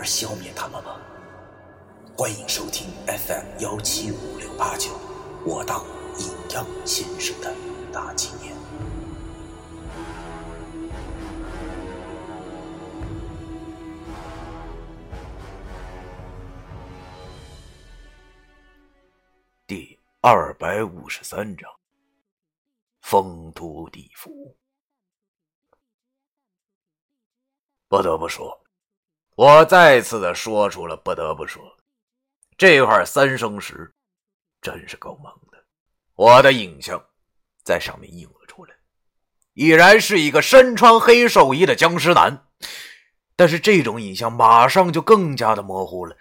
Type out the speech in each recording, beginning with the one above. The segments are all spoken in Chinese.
而消灭他们吗？欢迎收听 FM 幺七五六八九，我当阴阳先生的大纪念。第二百五十三章：风都地府。不得不说，我再次的说出了不得不说，这块三生石真是够猛的。我的影像在上面映了出来，已然是一个身穿黑寿衣的僵尸男。但是这种影像马上就更加的模糊了，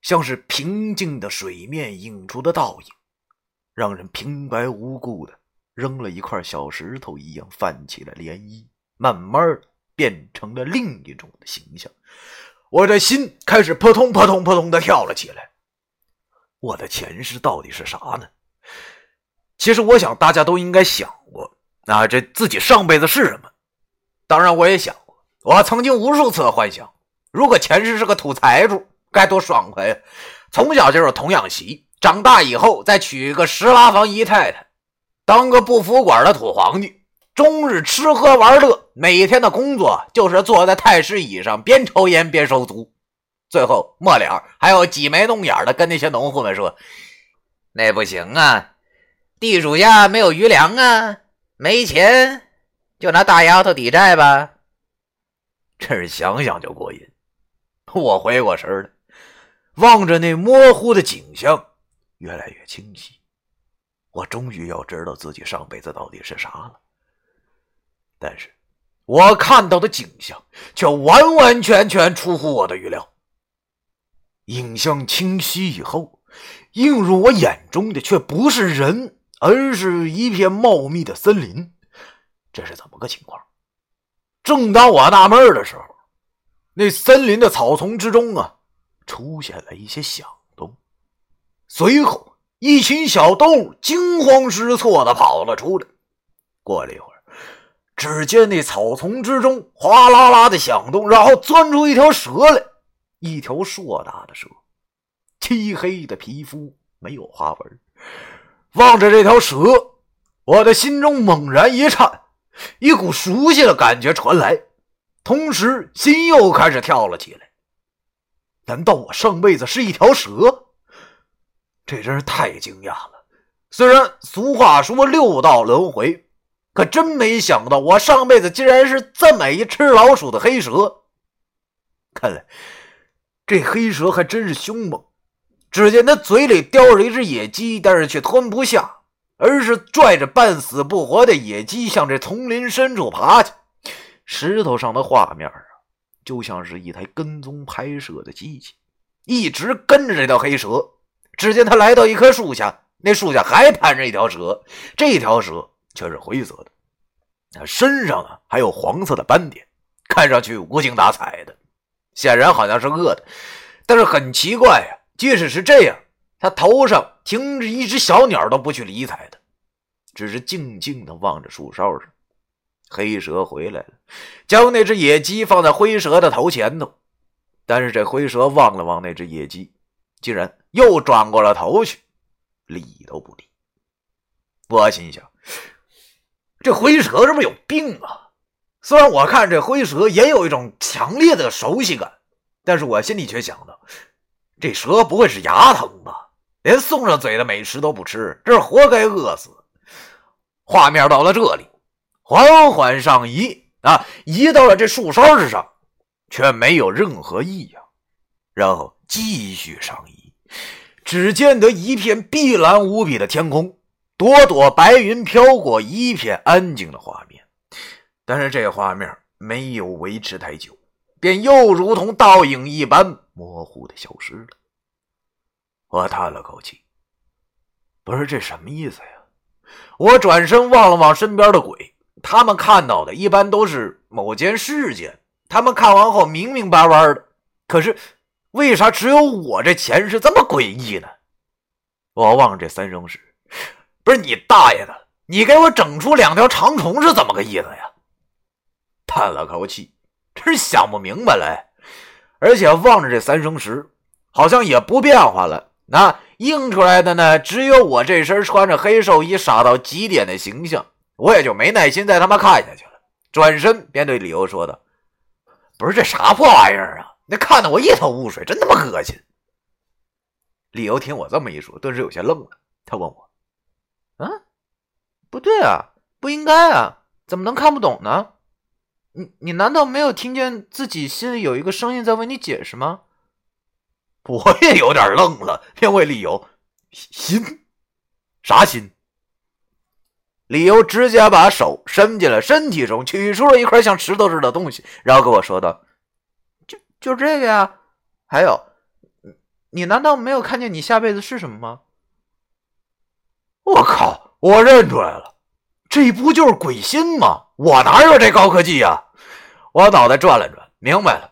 像是平静的水面映出的倒影，让人平白无故的扔了一块小石头一样泛起了涟漪，慢慢。变成了另一种的形象，我的心开始扑通扑通扑通的跳了起来。我的前世到底是啥呢？其实我想大家都应该想过，啊，这自己上辈子是什么？当然，我也想过，我曾经无数次幻想，如果前世是个土财主，该多爽快呀！从小就是童养媳，长大以后再娶个十拉房姨太太，当个不服管的土皇帝。终日吃喝玩乐，每天的工作就是坐在太师椅上边抽烟边收租，最后末了还要挤眉弄眼的跟那些农户们说：“那不行啊，地主家没有余粮啊，没钱就拿大丫头抵债吧。”真是想想就过瘾。我回过神来，望着那模糊的景象，越来越清晰。我终于要知道自己上辈子到底是啥了。但是，我看到的景象却完完全全出乎我的预料。影像清晰以后，映入我眼中的却不是人，而是一片茂密的森林。这是怎么个情况？正当我纳闷的时候，那森林的草丛之中啊，出现了一些响动。随后，一群小动物惊慌失措的跑了出来。过了一会儿。只见那草丛之中哗啦啦的响动，然后钻出一条蛇来，一条硕大的蛇，漆黑的皮肤没有花纹。望着这条蛇，我的心中猛然一颤，一股熟悉的感觉传来，同时心又开始跳了起来。难道我上辈子是一条蛇？这真是太惊讶了。虽然俗话说六道轮回。可真没想到，我上辈子竟然是这么一吃老鼠的黑蛇。看来这黑蛇还真是凶猛。只见它嘴里叼着一只野鸡，但是却吞不下，而是拽着半死不活的野鸡向这丛林深处爬去。石头上的画面啊，就像是一台跟踪拍摄的机器，一直跟着这条黑蛇。只见他来到一棵树下，那树下还盘着一条蛇，这条蛇。却是灰色的，那身上啊还有黄色的斑点，看上去无精打采的，显然好像是饿的。但是很奇怪呀，即使是这样，他头上停着一只小鸟都不去理睬他，只是静静的望着树梢上。黑蛇回来了，将那只野鸡放在灰蛇的头前头，但是这灰蛇望了望那只野鸡，竟然又转过了头去，理都不理。我心想。这灰蛇是不是有病啊？虽然我看这灰蛇也有一种强烈的熟悉感，但是我心里却想到，这蛇不会是牙疼吧？连送上嘴的美食都不吃，这是活该饿死。画面到了这里，缓缓上移啊，移到了这树梢之上，却没有任何异样。然后继续上移，只见得一片碧蓝无比的天空。朵朵白云飘过，一片安静的画面。但是这画面没有维持太久，便又如同倒影一般模糊的消失了。我叹了口气，不是这什么意思呀？我转身望了望身边的鬼，他们看到的一般都是某件事件，他们看完后明明白白的。可是为啥只有我这前世这么诡异呢？我望着这三生石，不是你大爷的！你给我整出两条长虫是怎么个意思呀？叹了口气，真想不明白了。而且望着这三生石，好像也不变化了。那映出来的呢，只有我这身穿着黑寿衣傻到极点的形象。我也就没耐心再他妈看下去了，转身便对李由说道：“不是这啥破玩意儿啊？那看得我一头雾水，真他妈恶心。”李由听我这么一说，顿时有些愣了。他问我：“啊，不对啊，不应该啊，怎么能看不懂呢？你你难道没有听见自己心里有一个声音在为你解释吗？”我也有点愣了，便问理由：“心？啥心？”理由直接把手伸进了身体中，取出了一块像石头似的东西，然后跟我说道：“就就这个呀。还有，你难道没有看见你下辈子是什么吗？”我靠！我认出来了，这不就是鬼心吗？我哪有这高科技呀？我脑袋转了转，明白了。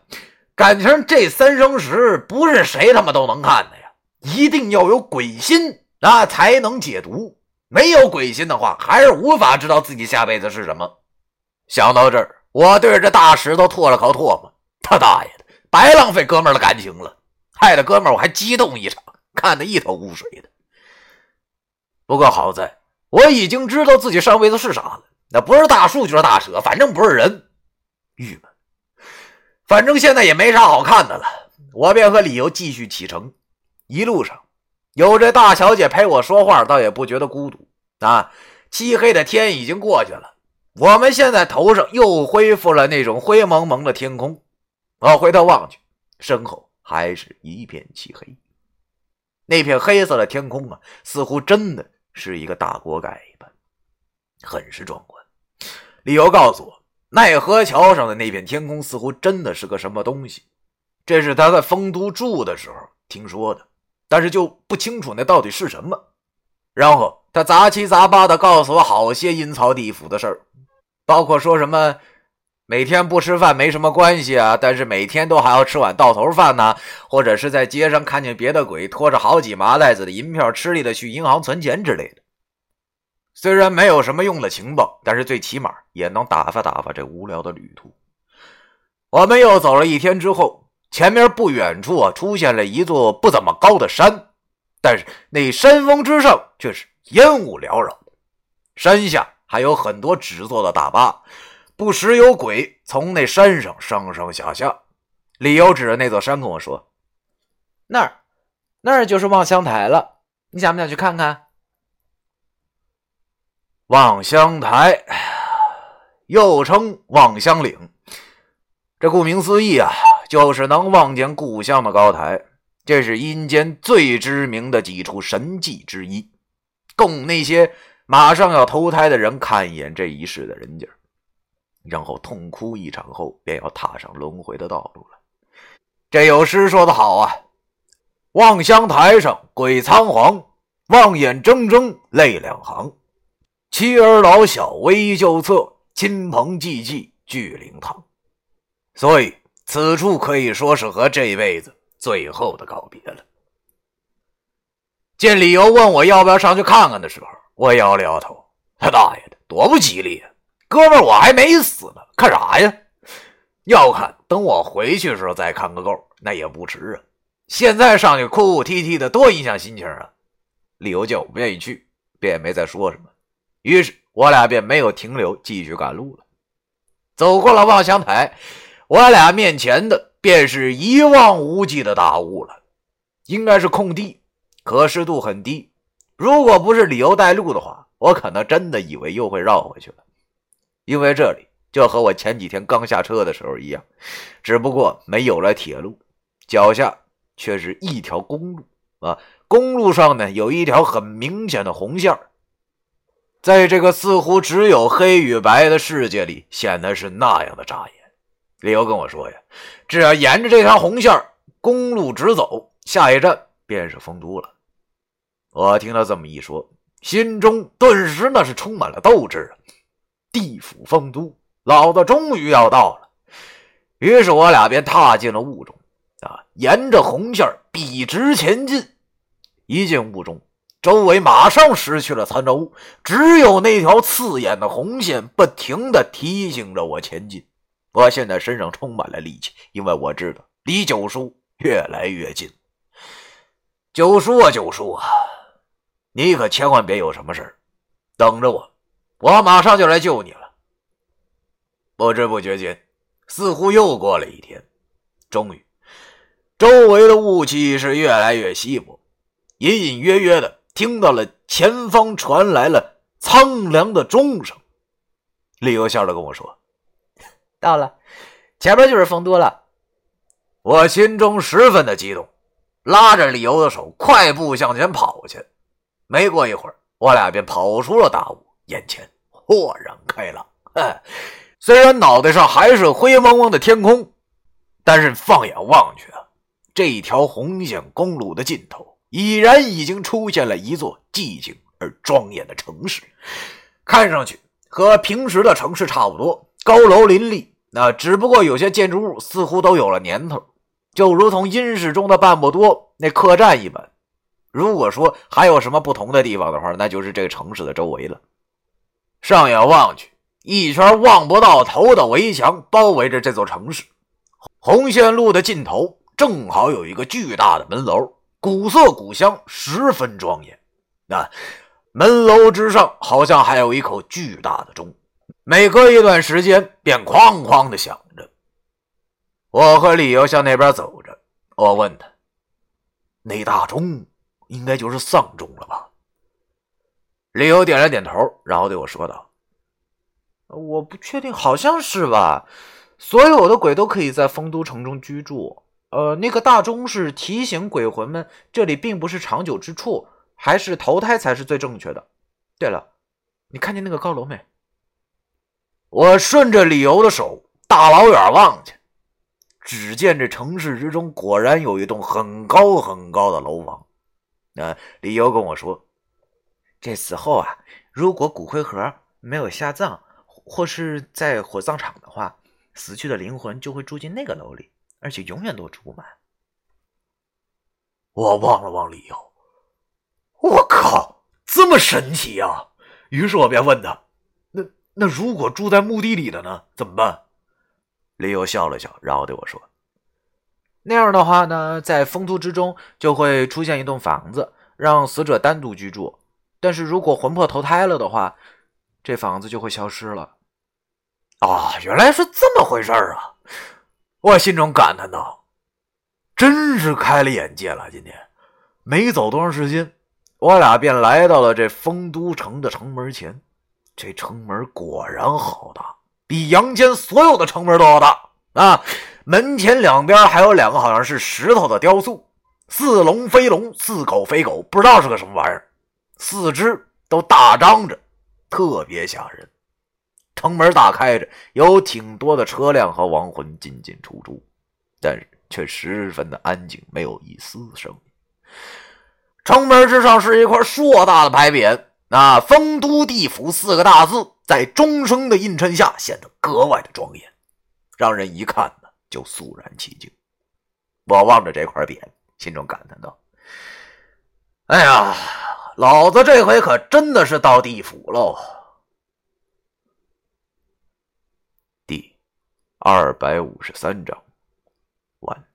感情这三生石不是谁他妈都能看的呀，一定要有鬼心那才能解毒。没有鬼心的话，还是无法知道自己下辈子是什么。想到这儿，我对着大石头吐了口唾沫。他大爷的，白浪费哥们儿的感情了，害得哥们儿我还激动一场，看得一头雾水的。不过好在我已经知道自己上辈子是啥了，那不是大树就是大蛇，反正不是人。郁闷。反正现在也没啥好看的了，我便和李由继续启程。一路上有这大小姐陪我说话，倒也不觉得孤独啊。漆黑的天已经过去了，我们现在头上又恢复了那种灰蒙蒙的天空。我回头望去，身后还是一片漆黑。那片黑色的天空啊，似乎真的是一个大锅盖一般，很是壮观。理由告诉我。奈何桥上的那片天空似乎真的是个什么东西，这是他在丰都住的时候听说的，但是就不清楚那到底是什么。然后他杂七杂八的告诉我好些阴曹地府的事儿，包括说什么每天不吃饭没什么关系啊，但是每天都还要吃碗到头饭呢，或者是在街上看见别的鬼拖着好几麻袋子的银票吃力的去银行存钱之类的。虽然没有什么用的情报，但是最起码也能打发打发这无聊的旅途。我们又走了一天之后，前面不远处啊出现了一座不怎么高的山，但是那山峰之上却是烟雾缭绕，山下还有很多纸做的大坝，不时有鬼从那山上上上下下。李由指着那座山跟我说：“那儿，那儿就是望乡台了，你想不想去看看？”望乡台，又称望乡岭，这顾名思义啊，就是能望见故乡的高台。这是阴间最知名的几处神迹之一，供那些马上要投胎的人看一眼这一世的人家，然后痛哭一场后，便要踏上轮回的道路了。这有诗说的好啊：“望乡台上鬼仓皇，望眼睁睁泪两行。”妻儿老小危旧侧，亲朋戚戚聚灵堂。所以此处可以说是和这辈子最后的告别了。见李由问我要不要上去看看的时候，我摇了摇头：“他大爷的，多不吉利啊！哥们，我还没死呢，看啥呀？要看等我回去时候再看个够，那也不迟啊！现在上去哭哭啼啼的，多影响心情啊！”理由叫我不愿意去，便也没再说什么。于是我俩便没有停留，继续赶路了。走过了望乡台，我俩面前的便是一望无际的大雾了，应该是空地，可视度很低。如果不是理由带路的话，我可能真的以为又会绕回去了，因为这里就和我前几天刚下车的时候一样，只不过没有了铁路，脚下却是一条公路啊！公路上呢，有一条很明显的红线在这个似乎只有黑与白的世界里，显得是那样的扎眼。李由跟我说呀，只要沿着这条红线公路直走，下一站便是丰都了。我听他这么一说，心中顿时那是充满了斗志啊。地府丰都，老子终于要到了。于是我俩便踏进了雾中，啊，沿着红线笔直前进。一进雾中，周围马上失去了参照物，只有那条刺眼的红线不停地提醒着我前进。我现在身上充满了力气，因为我知道离九叔越来越近。九叔啊，九叔啊！你可千万别有什么事等着我，我马上就来救你了。不知不觉间，似乎又过了一天，终于，周围的雾气是越来越稀薄，隐隐约约的听到了前方传来了苍凉的钟声。李由笑着跟我说：“到了，前面就是丰都了。”我心中十分的激动，拉着李由的手，快步向前跑去。没过一会儿，我俩便跑出了大雾，眼前豁然开朗。虽然脑袋上还是灰蒙蒙的天空，但是放眼望去啊，这条红线公路的尽头，已然已经出现了一座寂静而庄严的城市。看上去和平时的城市差不多，高楼林立。那只不过有些建筑物似乎都有了年头，就如同阴世中的半步多那客栈一般。如果说还有什么不同的地方的话，那就是这个城市的周围了。上眼望去，一圈望不到头的围墙包围着这座城市。红线路的尽头正好有一个巨大的门楼，古色古香，十分庄严。那门楼之上好像还有一口巨大的钟，每隔一段时间便哐哐的响着。我和李由向那边走着，我问他：“那大钟？”应该就是丧钟了吧？李由点了点头，然后对我说道：“我不确定，好像是吧。所有的鬼都可以在丰都城中居住。呃，那个大钟是提醒鬼魂们，这里并不是长久之处，还是投胎才是最正确的。对了，你看见那个高楼没？”我顺着李由的手，大老远望去，只见这城市之中果然有一栋很高很高的楼房。那李由跟我说：“这死后啊，如果骨灰盒没有下葬，或是在火葬场的话，死去的灵魂就会住进那个楼里，而且永远都住不满。”我望了望李由，我靠，这么神奇呀！于是我便问他：“那那如果住在墓地里的呢？怎么办？”李由笑了笑，然后对我说。那样的话呢，在封土之中就会出现一栋房子，让死者单独居住。但是如果魂魄投胎了的话，这房子就会消失了。啊，原来是这么回事啊！我心中感叹道：“真是开了眼界了。”今天没走多长时间，我俩便来到了这丰都城的城门前。这城门果然好大，比阳间所有的城门都要大啊！门前两边还有两个好像是石头的雕塑，似龙非龙，似狗非狗，不知道是个什么玩意儿，四肢都大张着，特别吓人。城门大开着，有挺多的车辆和亡魂进进出出，但是却十分的安静，没有一丝声音。城门之上是一块硕大的牌匾，那“丰都地府”四个大字在钟声的映衬下显得格外的庄严，让人一看呢。就肃然起敬。我望着这块匾，心中感叹道：“哎呀，老子这回可真的是到地府喽。第二百五十三章完。